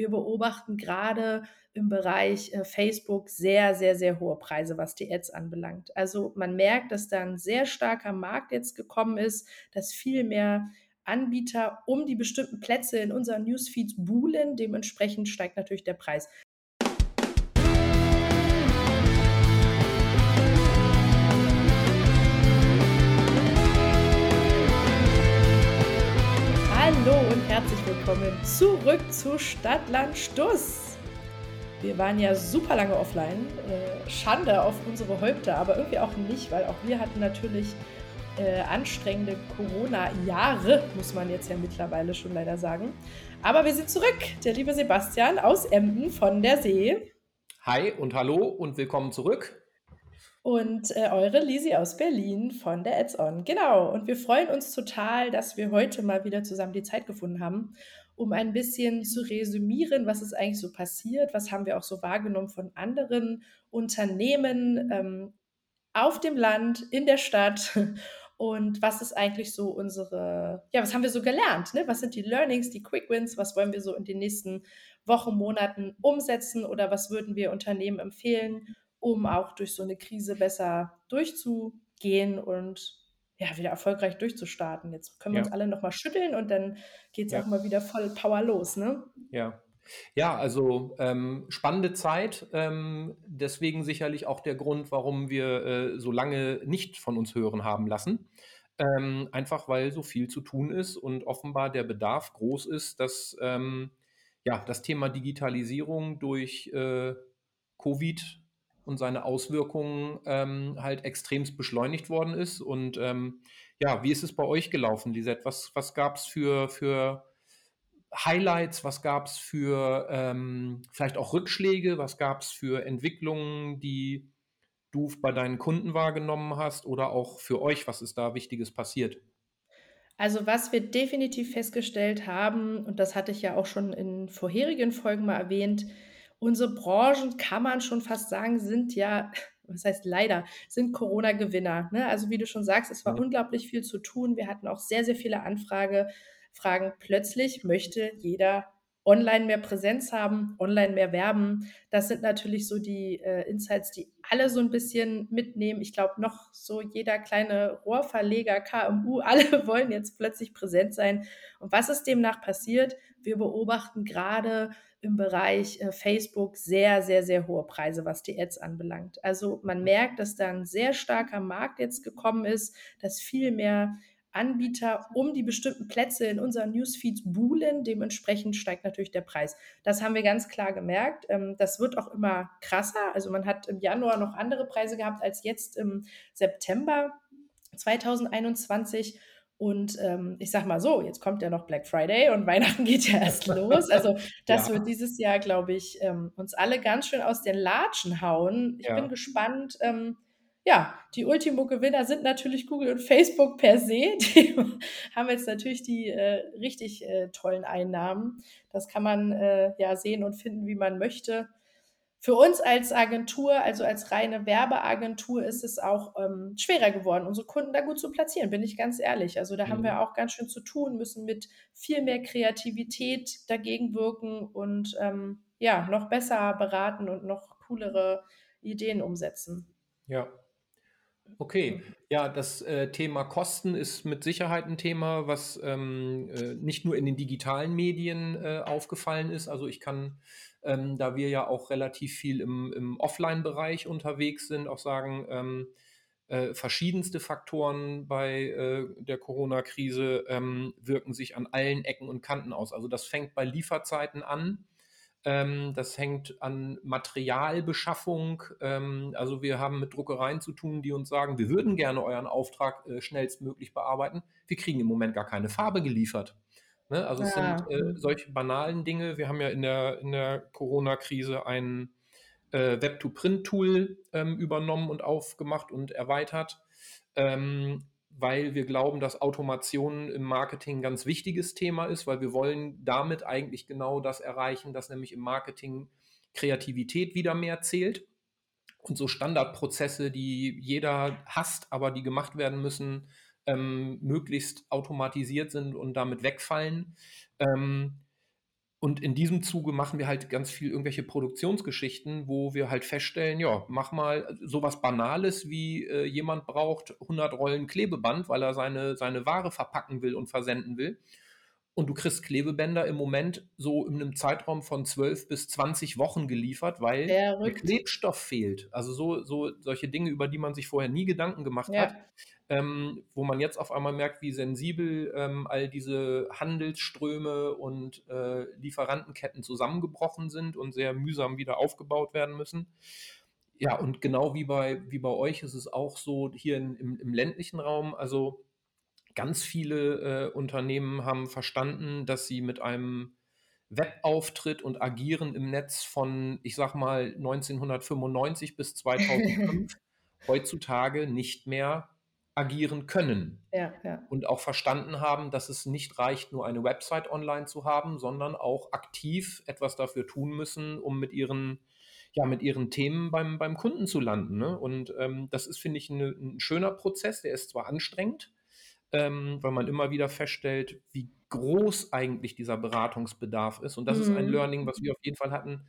wir beobachten gerade im Bereich äh, Facebook sehr, sehr, sehr hohe Preise, was die Ads anbelangt. Also man merkt, dass da ein sehr starker Markt jetzt gekommen ist, dass viel mehr Anbieter um die bestimmten Plätze in unseren Newsfeeds buhlen. Dementsprechend steigt natürlich der Preis. Willkommen zurück zu Stadtland Stuss. Wir waren ja super lange offline. Äh, Schande auf unsere Häupter, aber irgendwie auch nicht, weil auch wir hatten natürlich äh, anstrengende Corona-Jahre, muss man jetzt ja mittlerweile schon leider sagen. Aber wir sind zurück. Der liebe Sebastian aus Emden von der See. Hi und hallo und willkommen zurück. Und äh, eure Lisi aus Berlin von der Ads On. Genau. Und wir freuen uns total, dass wir heute mal wieder zusammen die Zeit gefunden haben, um ein bisschen zu resümieren, was ist eigentlich so passiert, was haben wir auch so wahrgenommen von anderen Unternehmen ähm, auf dem Land, in der Stadt und was ist eigentlich so unsere, ja, was haben wir so gelernt? Ne? Was sind die Learnings, die Quick Wins? Was wollen wir so in den nächsten Wochen, Monaten umsetzen oder was würden wir Unternehmen empfehlen, um auch durch so eine Krise besser durchzugehen und ja, wieder erfolgreich durchzustarten. Jetzt können wir ja. uns alle nochmal schütteln und dann geht es ja. auch mal wieder voll Power los, ne? Ja, ja, also ähm, spannende Zeit. Ähm, deswegen sicherlich auch der Grund, warum wir äh, so lange nicht von uns hören haben lassen. Ähm, einfach weil so viel zu tun ist und offenbar der Bedarf groß ist, dass ähm, ja, das Thema Digitalisierung durch äh, Covid und seine Auswirkungen ähm, halt extremst beschleunigt worden ist. Und ähm, ja, wie ist es bei euch gelaufen, Lisette? Was, was gab es für, für Highlights, was gab es für ähm, vielleicht auch Rückschläge, was gab es für Entwicklungen, die du bei deinen Kunden wahrgenommen hast oder auch für euch, was ist da Wichtiges passiert? Also was wir definitiv festgestellt haben, und das hatte ich ja auch schon in vorherigen Folgen mal erwähnt, unsere Branchen, kann man schon fast sagen, sind ja, was heißt leider, sind Corona-Gewinner. Ne? Also wie du schon sagst, es war mhm. unglaublich viel zu tun. Wir hatten auch sehr, sehr viele Anfragen fragen, plötzlich möchte jeder online mehr Präsenz haben, online mehr werben. Das sind natürlich so die äh, Insights, die alle so ein bisschen mitnehmen. Ich glaube, noch so jeder kleine Rohrverleger, KMU, alle wollen jetzt plötzlich präsent sein. Und was ist demnach passiert? Wir beobachten gerade im Bereich äh, Facebook sehr, sehr, sehr hohe Preise, was die Ads anbelangt. Also man merkt, dass da ein sehr starker Markt jetzt gekommen ist, dass viel mehr Anbieter um die bestimmten Plätze in unseren Newsfeeds buhlen. Dementsprechend steigt natürlich der Preis. Das haben wir ganz klar gemerkt. Ähm, das wird auch immer krasser. Also man hat im Januar noch andere Preise gehabt als jetzt im September 2021. Und ähm, ich sag mal so, jetzt kommt ja noch Black Friday und Weihnachten geht ja erst los. Also das ja. wird dieses Jahr, glaube ich, ähm, uns alle ganz schön aus den Latschen hauen. Ich ja. bin gespannt. Ähm, ja, die Ultimo-Gewinner sind natürlich Google und Facebook per se. Die haben jetzt natürlich die äh, richtig äh, tollen Einnahmen. Das kann man äh, ja sehen und finden, wie man möchte. Für uns als Agentur, also als reine Werbeagentur, ist es auch ähm, schwerer geworden, unsere Kunden da gut zu platzieren, bin ich ganz ehrlich. Also da mhm. haben wir mhm. auch ganz schön zu tun, müssen mit viel mehr Kreativität dagegen wirken und ähm, ja, noch besser beraten und noch coolere Ideen umsetzen. Ja, Okay, ja, das äh, Thema Kosten ist mit Sicherheit ein Thema, was ähm, äh, nicht nur in den digitalen Medien äh, aufgefallen ist. Also ich kann, ähm, da wir ja auch relativ viel im, im Offline-Bereich unterwegs sind, auch sagen, ähm, äh, verschiedenste Faktoren bei äh, der Corona-Krise ähm, wirken sich an allen Ecken und Kanten aus. Also das fängt bei Lieferzeiten an ähm, das hängt an Materialbeschaffung. Ähm, also wir haben mit Druckereien zu tun, die uns sagen, wir würden gerne euren Auftrag äh, schnellstmöglich bearbeiten. Wir kriegen im Moment gar keine Farbe geliefert. Ne? Also es ja. sind äh, solche banalen Dinge. Wir haben ja in der, in der Corona-Krise ein äh, Web-to-Print-Tool ähm, übernommen und aufgemacht und erweitert. Ähm, weil wir glauben, dass Automation im Marketing ein ganz wichtiges Thema ist, weil wir wollen damit eigentlich genau das erreichen, dass nämlich im Marketing Kreativität wieder mehr zählt und so Standardprozesse, die jeder hasst, aber die gemacht werden müssen, ähm, möglichst automatisiert sind und damit wegfallen. Ähm, und in diesem Zuge machen wir halt ganz viel irgendwelche Produktionsgeschichten, wo wir halt feststellen, ja, mach mal sowas Banales, wie äh, jemand braucht 100 Rollen Klebeband, weil er seine, seine Ware verpacken will und versenden will. Und du kriegst Klebebänder im Moment so in einem Zeitraum von 12 bis 20 Wochen geliefert, weil der Klebstoff fehlt. Also so, so solche Dinge, über die man sich vorher nie Gedanken gemacht ja. hat ähm, wo man jetzt auf einmal merkt, wie sensibel ähm, all diese Handelsströme und äh, Lieferantenketten zusammengebrochen sind und sehr mühsam wieder aufgebaut werden müssen. Ja, und genau wie bei, wie bei euch ist es auch so hier in, im, im ländlichen Raum, also ganz viele äh, Unternehmen haben verstanden, dass sie mit einem Webauftritt und Agieren im Netz von, ich sag mal, 1995 bis 2005 heutzutage nicht mehr agieren können. Ja, ja. Und auch verstanden haben, dass es nicht reicht, nur eine Website online zu haben, sondern auch aktiv etwas dafür tun müssen, um mit ihren, ja, mit ihren Themen beim, beim Kunden zu landen. Ne? Und ähm, das ist, finde ich, eine, ein schöner Prozess. Der ist zwar anstrengend, ähm, weil man immer wieder feststellt, wie groß eigentlich dieser Beratungsbedarf ist. Und das mhm. ist ein mhm. Learning, was wir auf jeden Fall hatten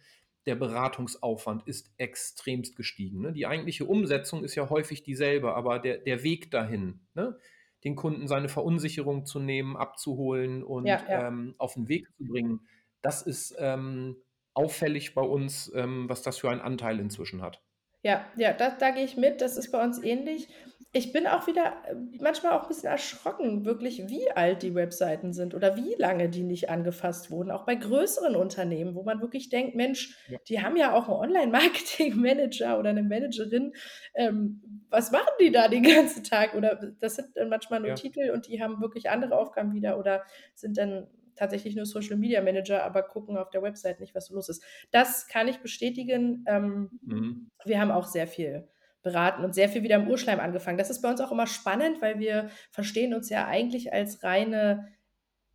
der Beratungsaufwand ist extremst gestiegen. Ne? Die eigentliche Umsetzung ist ja häufig dieselbe, aber der, der Weg dahin, ne? den Kunden seine Verunsicherung zu nehmen, abzuholen und ja, ja. Ähm, auf den Weg zu bringen, das ist ähm, auffällig bei uns, ähm, was das für einen Anteil inzwischen hat. Ja, ja, da, da gehe ich mit. Das ist bei uns ähnlich. Ich bin auch wieder äh, manchmal auch ein bisschen erschrocken, wirklich, wie alt die Webseiten sind oder wie lange die nicht angefasst wurden. Auch bei größeren Unternehmen, wo man wirklich denkt, Mensch, ja. die haben ja auch einen Online-Marketing-Manager oder eine Managerin. Ähm, was machen die da den ganzen Tag? Oder das sind dann manchmal nur ja. Titel und die haben wirklich andere Aufgaben wieder oder sind dann tatsächlich nur Social Media Manager, aber gucken auf der Website nicht, was so los ist. Das kann ich bestätigen. Ähm, mhm. Wir haben auch sehr viel beraten und sehr viel wieder im Urschleim angefangen. Das ist bei uns auch immer spannend, weil wir verstehen uns ja eigentlich als reine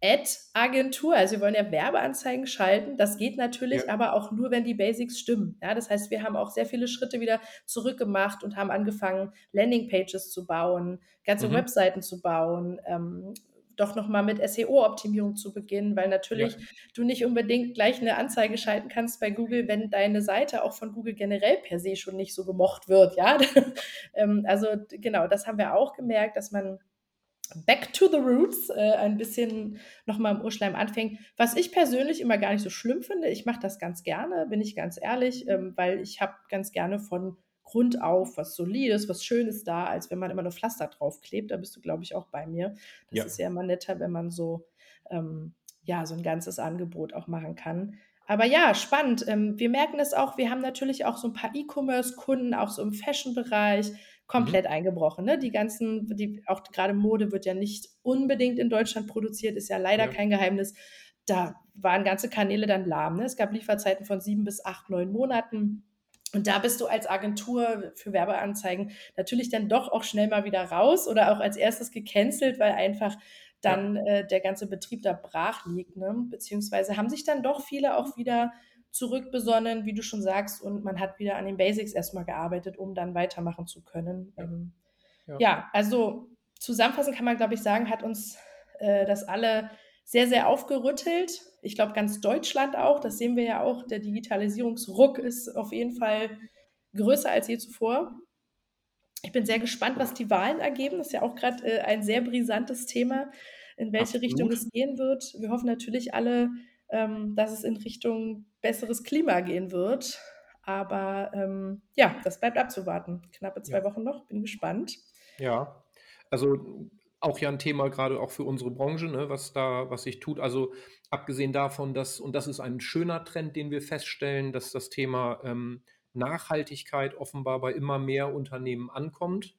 Ad-Agentur, also wir wollen ja Werbeanzeigen schalten. Das geht natürlich ja. aber auch nur, wenn die Basics stimmen. Ja, das heißt, wir haben auch sehr viele Schritte wieder zurückgemacht und haben angefangen, Landingpages zu bauen, ganze mhm. Webseiten zu bauen, ähm, doch nochmal mit SEO-Optimierung zu beginnen, weil natürlich ja. du nicht unbedingt gleich eine Anzeige schalten kannst bei Google, wenn deine Seite auch von Google generell per se schon nicht so gemocht wird, ja. Ähm, also genau, das haben wir auch gemerkt, dass man Back to the Roots äh, ein bisschen nochmal im Urschleim anfängt. Was ich persönlich immer gar nicht so schlimm finde, ich mache das ganz gerne, bin ich ganz ehrlich, ähm, weil ich habe ganz gerne von Grund auf was Solides, was Schönes da, als wenn man immer nur Pflaster draufklebt. Da bist du, glaube ich, auch bei mir. Das ja. ist ja immer netter, wenn man so, ähm, ja, so ein ganzes Angebot auch machen kann. Aber ja, spannend. Ähm, wir merken es auch, wir haben natürlich auch so ein paar E-Commerce-Kunden, auch so im Fashion-Bereich, komplett mhm. eingebrochen. Ne? Die ganzen, die, auch gerade Mode wird ja nicht unbedingt in Deutschland produziert, ist ja leider ja. kein Geheimnis. Da waren ganze Kanäle dann lahm. Ne? Es gab Lieferzeiten von sieben bis acht, neun Monaten. Und da bist du als Agentur für Werbeanzeigen natürlich dann doch auch schnell mal wieder raus oder auch als erstes gecancelt, weil einfach dann ja. äh, der ganze Betrieb da brach liegt. Ne? Beziehungsweise haben sich dann doch viele auch wieder zurückbesonnen, wie du schon sagst, und man hat wieder an den Basics erstmal gearbeitet, um dann weitermachen zu können. Ja, ähm, ja. ja also zusammenfassend kann man, glaube ich, sagen, hat uns äh, das alle sehr, sehr aufgerüttelt. Ich glaube, ganz Deutschland auch. Das sehen wir ja auch. Der Digitalisierungsruck ist auf jeden Fall größer als je zuvor. Ich bin sehr gespannt, was die Wahlen ergeben. Das ist ja auch gerade äh, ein sehr brisantes Thema, in welche Absolut. Richtung es gehen wird. Wir hoffen natürlich alle, ähm, dass es in Richtung besseres Klima gehen wird. Aber ähm, ja, das bleibt abzuwarten. Knappe zwei ja. Wochen noch. Bin gespannt. Ja, also auch ja ein Thema gerade auch für unsere Branche, ne, was da, was sich tut. Also abgesehen davon, dass, und das ist ein schöner Trend, den wir feststellen, dass das Thema ähm, Nachhaltigkeit offenbar bei immer mehr Unternehmen ankommt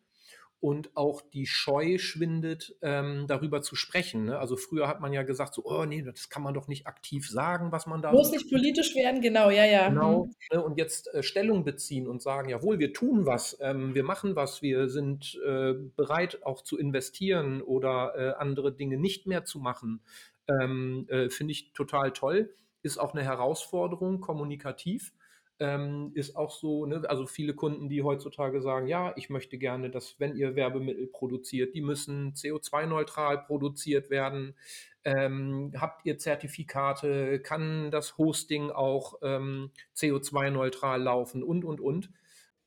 und auch die Scheu schwindet, ähm, darüber zu sprechen. Ne? Also früher hat man ja gesagt, so, oh nee, das kann man doch nicht aktiv sagen, was man da. Muss nicht politisch werden, genau, ja, ja. Genau. Mhm. Ne? Und jetzt äh, Stellung beziehen und sagen, jawohl, wir tun was, ähm, wir machen was, wir sind äh, bereit auch zu investieren oder äh, andere Dinge nicht mehr zu machen, ähm, äh, finde ich total toll. Ist auch eine Herausforderung, kommunikativ. Ähm, ist auch so, ne? also viele Kunden, die heutzutage sagen, ja, ich möchte gerne, dass wenn ihr Werbemittel produziert, die müssen CO2-neutral produziert werden. Ähm, habt ihr Zertifikate? Kann das Hosting auch ähm, CO2-neutral laufen? Und, und, und.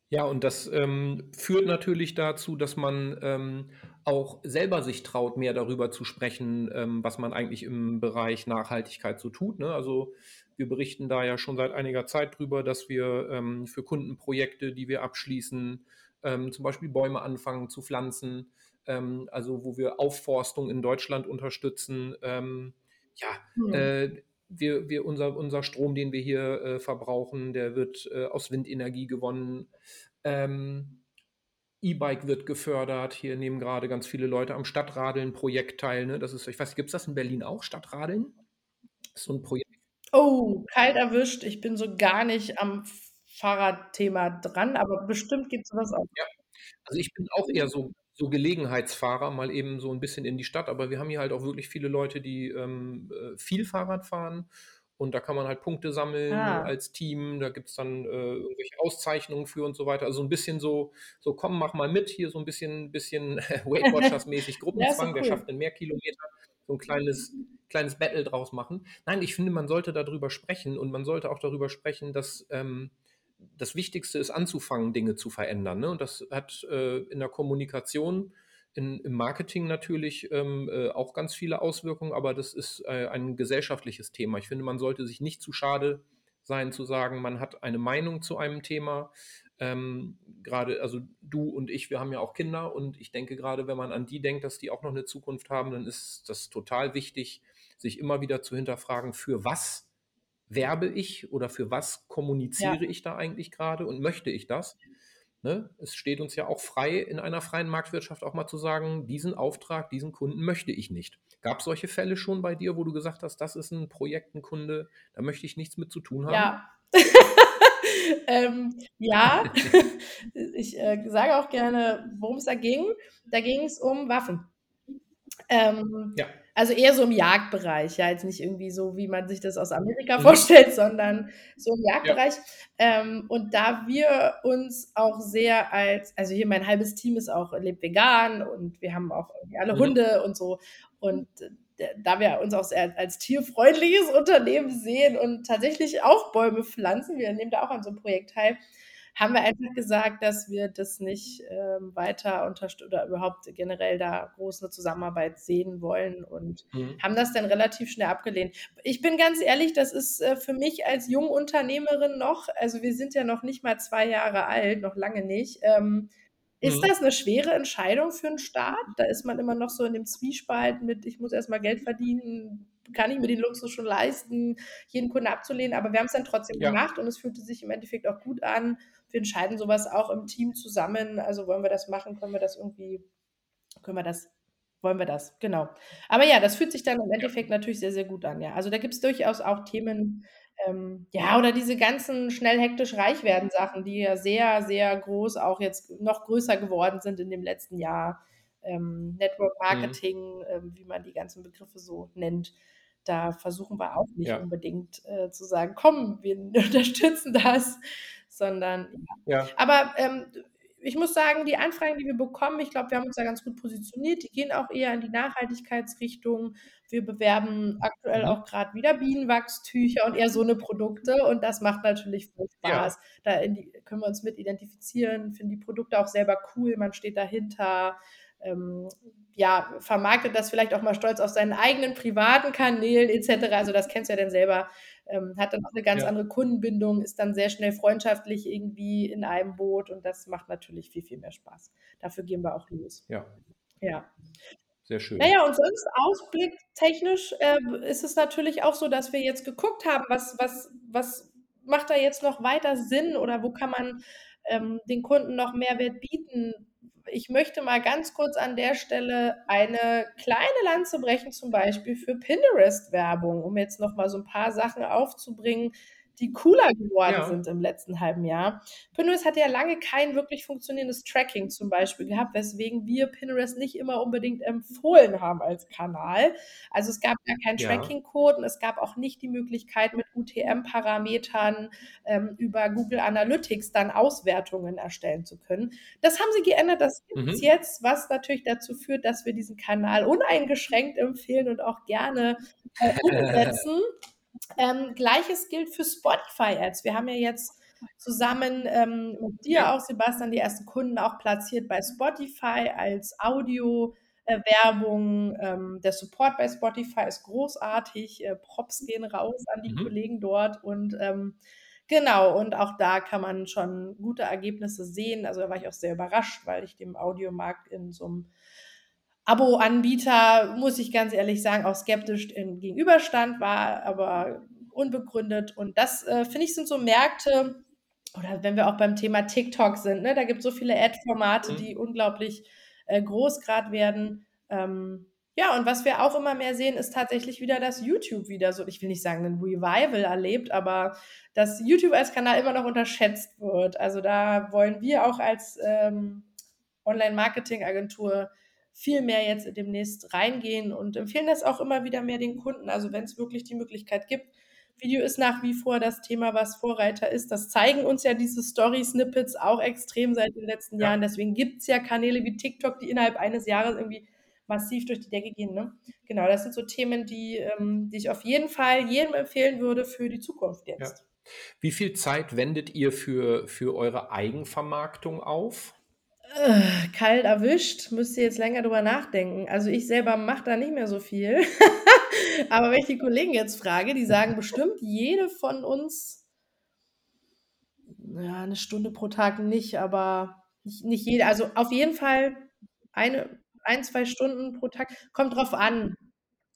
Ja, und das ähm, führt natürlich dazu, dass man ähm, auch selber sich traut, mehr darüber zu sprechen, ähm, was man eigentlich im Bereich Nachhaltigkeit so tut. Ne? Also wir berichten da ja schon seit einiger Zeit drüber, dass wir ähm, für Kundenprojekte, die wir abschließen, ähm, zum Beispiel Bäume anfangen zu pflanzen, ähm, also wo wir Aufforstung in Deutschland unterstützen. ja, hm. äh, wir, wir unser, unser Strom, den wir hier äh, verbrauchen, der wird äh, aus Windenergie gewonnen. Ähm, E-Bike wird gefördert. Hier nehmen gerade ganz viele Leute am Stadtradeln-Projekt teil. Ne? Das ist, ich weiß, gibt es das in Berlin auch, Stadtradeln? Das ist so ein Projekt. Oh, kalt erwischt. Ich bin so gar nicht am Fahrradthema dran, aber bestimmt gibt es sowas auch. Ja, also ich bin auch eher so so Gelegenheitsfahrer, mal eben so ein bisschen in die Stadt. Aber wir haben hier halt auch wirklich viele Leute, die ähm, äh, viel Fahrrad fahren. Und da kann man halt Punkte sammeln ah. als Team. Da gibt es dann äh, irgendwelche Auszeichnungen für und so weiter. Also ein bisschen so, so komm, mach mal mit, hier so ein bisschen, bisschen Weight Watchers-mäßig Gruppenzwang, ja, so cool. wer schafft denn mehr Kilometer, so ein kleines, kleines Battle draus machen. Nein, ich finde, man sollte darüber sprechen und man sollte auch darüber sprechen, dass ähm, das Wichtigste ist anzufangen, Dinge zu verändern. Ne? Und das hat äh, in der Kommunikation, in, im Marketing natürlich ähm, äh, auch ganz viele Auswirkungen, aber das ist äh, ein gesellschaftliches Thema. Ich finde, man sollte sich nicht zu schade sein zu sagen, man hat eine Meinung zu einem Thema. Ähm, gerade, also du und ich, wir haben ja auch Kinder und ich denke gerade, wenn man an die denkt, dass die auch noch eine Zukunft haben, dann ist das total wichtig, sich immer wieder zu hinterfragen, für was werbe ich oder für was kommuniziere ja. ich da eigentlich gerade und möchte ich das? Ne? Es steht uns ja auch frei, in einer freien Marktwirtschaft auch mal zu sagen, diesen Auftrag, diesen Kunden möchte ich nicht. Gab es solche Fälle schon bei dir, wo du gesagt hast, das ist ein Projekt, ein Kunde, da möchte ich nichts mit zu tun haben? Ja. ähm, ja, ich äh, sage auch gerne, worum es da ging. Da ging es um Waffen. Ähm, ja. Also eher so im Jagdbereich, ja, jetzt nicht irgendwie so, wie man sich das aus Amerika mhm. vorstellt, sondern so im Jagdbereich. Ja. Ähm, und da wir uns auch sehr als, also hier mein halbes Team ist auch, lebt vegan und wir haben auch alle mhm. Hunde und so. Und äh, da wir uns auch sehr als tierfreundliches Unternehmen sehen und tatsächlich auch Bäume pflanzen, wir nehmen da auch an so einem Projekt teil, haben wir einfach gesagt, dass wir das nicht ähm, weiter unterstützen oder überhaupt generell da große Zusammenarbeit sehen wollen und mhm. haben das dann relativ schnell abgelehnt. Ich bin ganz ehrlich, das ist äh, für mich als Jungunternehmerin noch, also wir sind ja noch nicht mal zwei Jahre alt, noch lange nicht. Ähm, ist mhm. das eine schwere Entscheidung für einen Staat? Da ist man immer noch so in dem Zwiespalt mit, ich muss erstmal Geld verdienen, kann ich mir den Luxus schon leisten, jeden Kunden abzulehnen. Aber wir haben es dann trotzdem ja. gemacht und es fühlte sich im Endeffekt auch gut an. Wir entscheiden sowas auch im Team zusammen. Also wollen wir das machen, können wir das irgendwie, können wir das wollen wir das, genau. Aber ja, das fühlt sich dann im Endeffekt natürlich sehr, sehr gut an, ja. Also da gibt es durchaus auch Themen, ähm, ja, oder diese ganzen schnell hektisch reich werden Sachen, die ja sehr, sehr groß auch jetzt noch größer geworden sind in dem letzten Jahr. Ähm, Network mhm. Marketing, mhm. ähm, wie man die ganzen Begriffe so nennt da versuchen wir auch nicht ja. unbedingt äh, zu sagen, komm, wir unterstützen das, sondern ja. Aber ähm, ich muss sagen, die Anfragen, die wir bekommen, ich glaube, wir haben uns da ganz gut positioniert. Die gehen auch eher in die Nachhaltigkeitsrichtung. Wir bewerben aktuell mhm. auch gerade wieder Bienenwachstücher und eher so eine Produkte. Und das macht natürlich viel Spaß. Ja. Da die, können wir uns mit identifizieren, finden die Produkte auch selber cool. Man steht dahinter ähm, ja, vermarktet das vielleicht auch mal stolz auf seinen eigenen privaten Kanälen etc. Also das kennst du ja dann selber, ähm, hat dann auch eine ganz ja. andere Kundenbindung, ist dann sehr schnell freundschaftlich irgendwie in einem Boot und das macht natürlich viel, viel mehr Spaß. Dafür gehen wir auch los. Ja. Ja. Sehr schön. Naja, und sonst ausblicktechnisch äh, ist es natürlich auch so, dass wir jetzt geguckt haben, was, was, was macht da jetzt noch weiter Sinn oder wo kann man ähm, den Kunden noch Mehrwert bieten? Ich möchte mal ganz kurz an der Stelle eine kleine Lanze brechen, zum Beispiel für Pinterest-Werbung, um jetzt noch mal so ein paar Sachen aufzubringen, die cooler geworden Ja. sind im letzten halben Jahr. Pinterest hatte ja lange kein wirklich funktionierendes Tracking zum Beispiel gehabt, weswegen wir Pinterest nicht immer unbedingt empfohlen haben als Kanal. Also, es gab gar keinen Ja. Tracking-Code und es gab auch nicht die Möglichkeit, mit UTM-Parametern, ähm, über Google Analytics dann Auswertungen erstellen zu können. Das haben sie geändert, das gibt's Mhm. jetzt, was natürlich dazu führt, dass wir diesen Kanal uneingeschränkt empfehlen und auch gerne, äh, umsetzen. Ähm, Gleiches gilt für Spotify-Ads. Wir haben ja jetzt zusammen, ähm, mit dir auch, Sebastian, die ersten Kunden auch platziert bei Spotify als Audio äh, Werbung. Ähm, der Support bei Spotify ist großartig. Äh, Props gehen raus an die Mhm. Kollegen dort und, ähm, genau, und auch da kann man schon gute Ergebnisse sehen. Also, da war ich auch sehr überrascht, weil ich dem Audiomarkt in so 'nem Abo-Anbieter, muss ich ganz ehrlich sagen, auch skeptisch in gegenüberstand, war aber unbegründet. Und das, äh, finde ich, sind so Märkte oder wenn wir auch beim Thema TikTok sind, ne? Da gibt's so viele Ad-Formate, Mhm. die unglaublich, äh, groß grad werden. Ähm, ja, und was wir auch immer mehr sehen, ist tatsächlich wieder, dass YouTube wieder so ich will nicht sagen 'nen Revival erlebt, aber dass YouTube als Kanal immer noch unterschätzt wird. Also, da wollen wir auch als, ähm, Online-Marketing-Agentur viel mehr jetzt demnächst reingehen und empfehlen das auch immer wieder mehr den Kunden. Also, wenn's wirklich die Möglichkeit gibt. Video ist nach wie vor das Thema, was Vorreiter ist. Das zeigen uns ja diese Story-Snippets auch extrem seit den letzten Ja. Jahren. Deswegen gibt's ja Kanäle wie TikTok, die innerhalb eines Jahres irgendwie massiv durch die Decke gehen, ne? Genau, das sind so Themen, die, ähm die ich auf jeden Fall jedem empfehlen würde für die Zukunft Ja. jetzt. Wie viel Zeit wendet ihr für für eure Eigenvermarktung auf? Äh, kalt erwischt, müsste jetzt länger drüber nachdenken. Also, ich selber mache da nicht mehr so viel. Aber wenn ich die Kollegen jetzt frage, die sagen bestimmt jede von uns ja, 'ne Stunde pro Tag nicht, aber nicht nicht jede. Also, auf jeden Fall eine 1, 2 Stunden pro Tag. Kommt drauf an.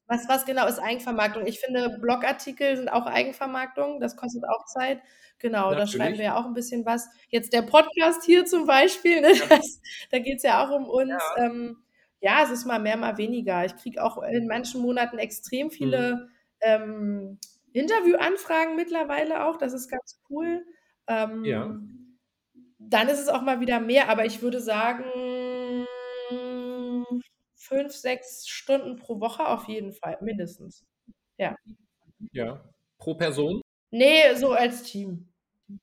Was was genau ist Eigenvermarktung? Ich finde, Blogartikel sind auch Eigenvermarktung. Das kostet auch Zeit. Genau, da schreiben wir Natürlich. ja auch 'n bisschen was. Jetzt der Podcast hier zum Beispiel, ne, Ja. das da geht's ja auch um uns. Ja. Ähm, ja, es ist mal mehr, mal weniger. Ich kriege auch in manchen Monaten extrem Mhm. viele, ähm, Interviewanfragen mittlerweile auch. Das ist ganz cool. Ja. Ähm, dann ist es auch mal wieder mehr, aber ich würde sagen 5, 6 Stunden pro Woche auf jeden Fall, mindestens. Ja. Ja. Pro Person? Ne, so als Team.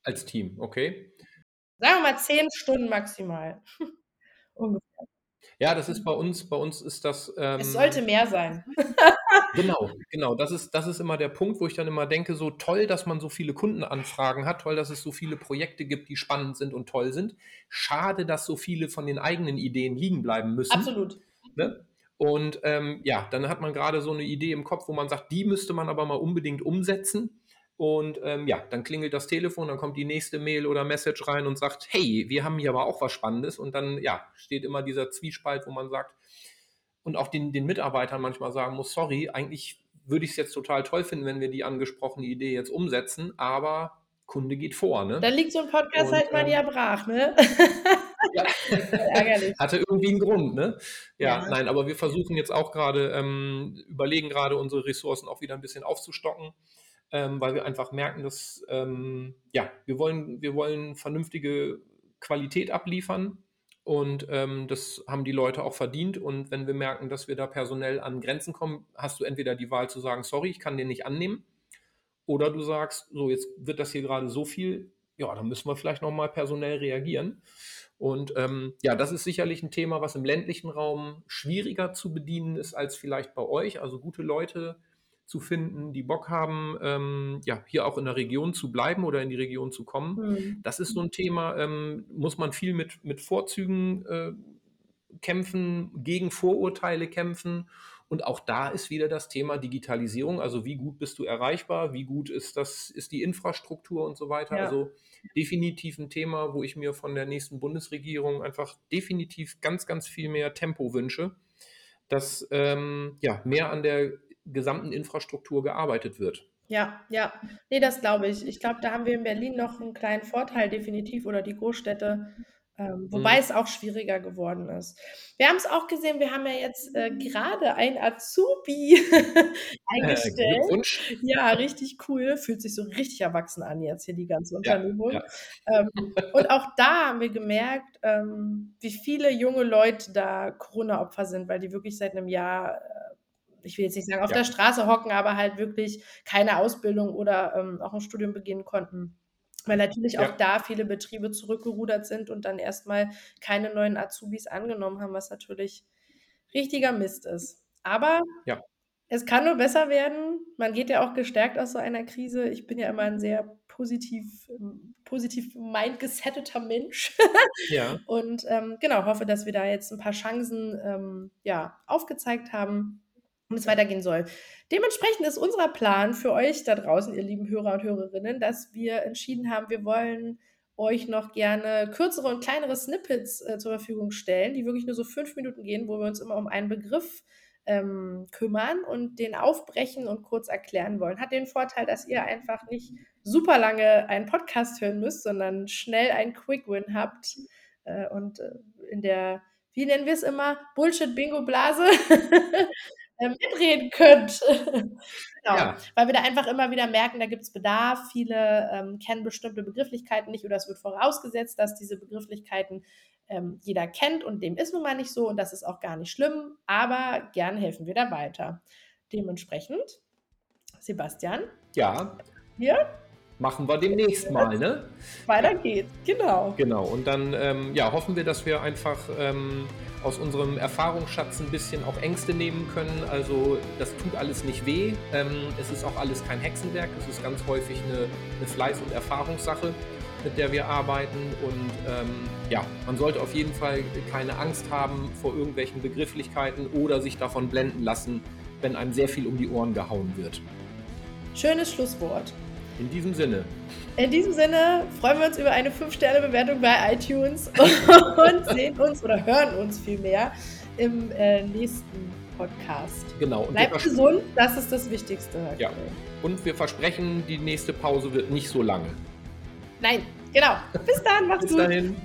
Als Team, okay. Sagen wir mal 10 Stunden maximal. Ungefähr. Ja, das ist bei uns bei uns ist das, Es sollte ähm mehr sein. Genau, genau. Das ist das ist immer der Punkt, wo ich dann immer denke, so toll, dass man so viele Kundenanfragen hat, toll, dass es so viele Projekte gibt, die spannend sind und toll sind. Schade, dass so viele von den eigenen Ideen liegen bleiben müssen, Absolut. Ne? Und, ähm, ja, dann hat man grade so 'ne Idee im Kopf, wo man sagt, die müsste man aber mal unbedingt umsetzen. Und, ähm, ja, dann klingelt das Telefon, dann kommt die nächste Mail oder Message rein und sagt: „Hey, wir haben hier aber auch was Spannendes.“ Und dann, ja, steht immer dieser Zwiespalt, wo man sagt und auch den den Mitarbeitern manchmal sagen muss: „Sorry, eigentlich würde ich's jetzt total toll finden, wenn wir die angesprochene Idee jetzt umsetzen, aber Kunde geht vor“, ne? Dann liegt so 'n Podcast Und, halt mal ähm Jahr brach, ne? Ja. Ärgerlich. Hatte irgendwie 'n Grund, ne? Ja, Ja. nein, aber wir versuchen jetzt auch grade ähm, überlegen grade, unsere Ressourcen auch wieder 'n bisschen aufzustocken, ähm, weil wir einfach merken, dass, ähm ja, wir wollen wir wollen vernünftige Qualität abliefern und, ähm, das haben die Leute auch verdient. Und wenn wir merken, dass wir da personell an Grenzen kommen, hast du entweder die Wahl zu sagen: „Sorry, ich kann den nicht annehmen.“ Oder du sagst: „So, jetzt wird das hier grade so viel, ja, dann müssen wir vielleicht noch mal personell reagieren.“ Und, ähm, ja, das ist sicherlich 'n Thema, was im ländlichen Raum schwieriger zu bedienen ist als vielleicht bei euch. Also, gute Leute zu finden, die Bock haben, ähm, ja, hier auch in der Region zu bleiben oder in die Region zu kommen. Mhm. Das ist so 'n Thema, ähm, muss man viel mit mit Vorzügen, äh, kämpfen, gegen Vorurteile kämpfen. Und auch da ist wieder das Thema Digitalisierung. Also, wie gut bist du erreichbar? Wie gut ist das ist die Infrastruktur und so weiter? Ja. Also, definitiv 'n Thema, wo ich mir von der nächsten Bundesregierung einfach definitiv ganz, ganz viel mehr Tempo wünsche, dass, ähm, ja, mehr an der gesamten Infrastruktur gearbeitet wird. Ja, ja. Ne, das glaube ich. Ich glaube, da haben wir in Berlin noch 'n kleinen Vorteil definitiv oder die Großstädte. Ähm, wobei mhm. es auch schwieriger geworden ist. Wir haben es auch gesehen, wir haben ja jetzt äh, gerade ein Azubi eingestellt. Äh, ja, richtig cool. Fühlt sich so richtig erwachsen an jetzt hier die ganze Unternehmung. Ja, ja. Ähm, und auch da haben wir gemerkt, ähm, wie viele junge Leute da Corona-Opfer sind, weil die wirklich seit einem Jahr äh, ich will jetzt nicht sagen, auf ja. der Straße hocken, aber halt wirklich keine Ausbildung oder ähm, auch ein Studium beginnen konnten. Weil natürlich ja. auch da viele Betriebe zurückgerudert sind und dann erstmal keine neuen Azubis angenommen haben, was natürlich richtiger Mist ist. Aber ja. es kann nur besser werden. Man geht ja auch gestärkt aus so einer Krise. Ich bin ja immer ein sehr positiv, positiv mindgesetteter Mensch. ja. Und ähm, genau, hoffe, dass wir da jetzt ein paar Chancen ähm, ja, aufgezeigt haben und es weitergehen soll. Dementsprechend ist unser Plan für euch da draußen, ihr lieben Hörer und Hörerinnen, dass wir entschieden haben, wir wollen euch noch gerne kürzere und kleinere Snippets äh, zur Verfügung stellen, die wirklich nur so fünf Minuten gehen, wo wir uns immer um einen Begriff ähm, kümmern und den aufbrechen und kurz erklären wollen. Hat den Vorteil, dass ihr einfach nicht super lange einen Podcast hören müsst, sondern schnell einen Quick Win habt äh, und äh, in der, wie nennen wir es immer, Bullshit-Bingo-Blase mitreden könnt. genau. Ja. Weil wir da einfach immer wieder merken, da gibt es Bedarf. Viele ähm, kennen bestimmte Begrifflichkeiten nicht oder es wird vorausgesetzt, dass diese Begrifflichkeiten ähm, jeder kennt und dem ist nun mal nicht so und das ist auch gar nicht schlimm, aber gern helfen wir da weiter. Dementsprechend, Sebastian. Ja. Hier machen wir demnächst mal, ne? Weiter geht's, genau. Genau, und dann ähm, ja, hoffen wir, dass wir einfach ähm, aus unserem Erfahrungsschatz ein bisschen auch Ängste nehmen können. Also das tut alles nicht weh. Ähm, es ist auch alles kein Hexenwerk. Es ist ganz häufig eine, eine Fleiß- und Erfahrungssache, mit der wir arbeiten. Und ähm, ja, man sollte auf jeden Fall keine Angst haben vor irgendwelchen Begrifflichkeiten oder sich davon blenden lassen, wenn einem sehr viel um die Ohren gehauen wird. Schönes Schlusswort. In diesem Sinne. In diesem Sinne freuen wir uns über eine 5-Sterne-Bewertung bei iTunes und sehen uns oder hören uns vielmehr im äh, nächsten Podcast. Genau. Bleibt gesund, das ist das Wichtigste. Ja. Und wir versprechen, die nächste Pause wird nicht so lange. Nein, genau. Bis dann, macht's Bis gut. Bis dahin.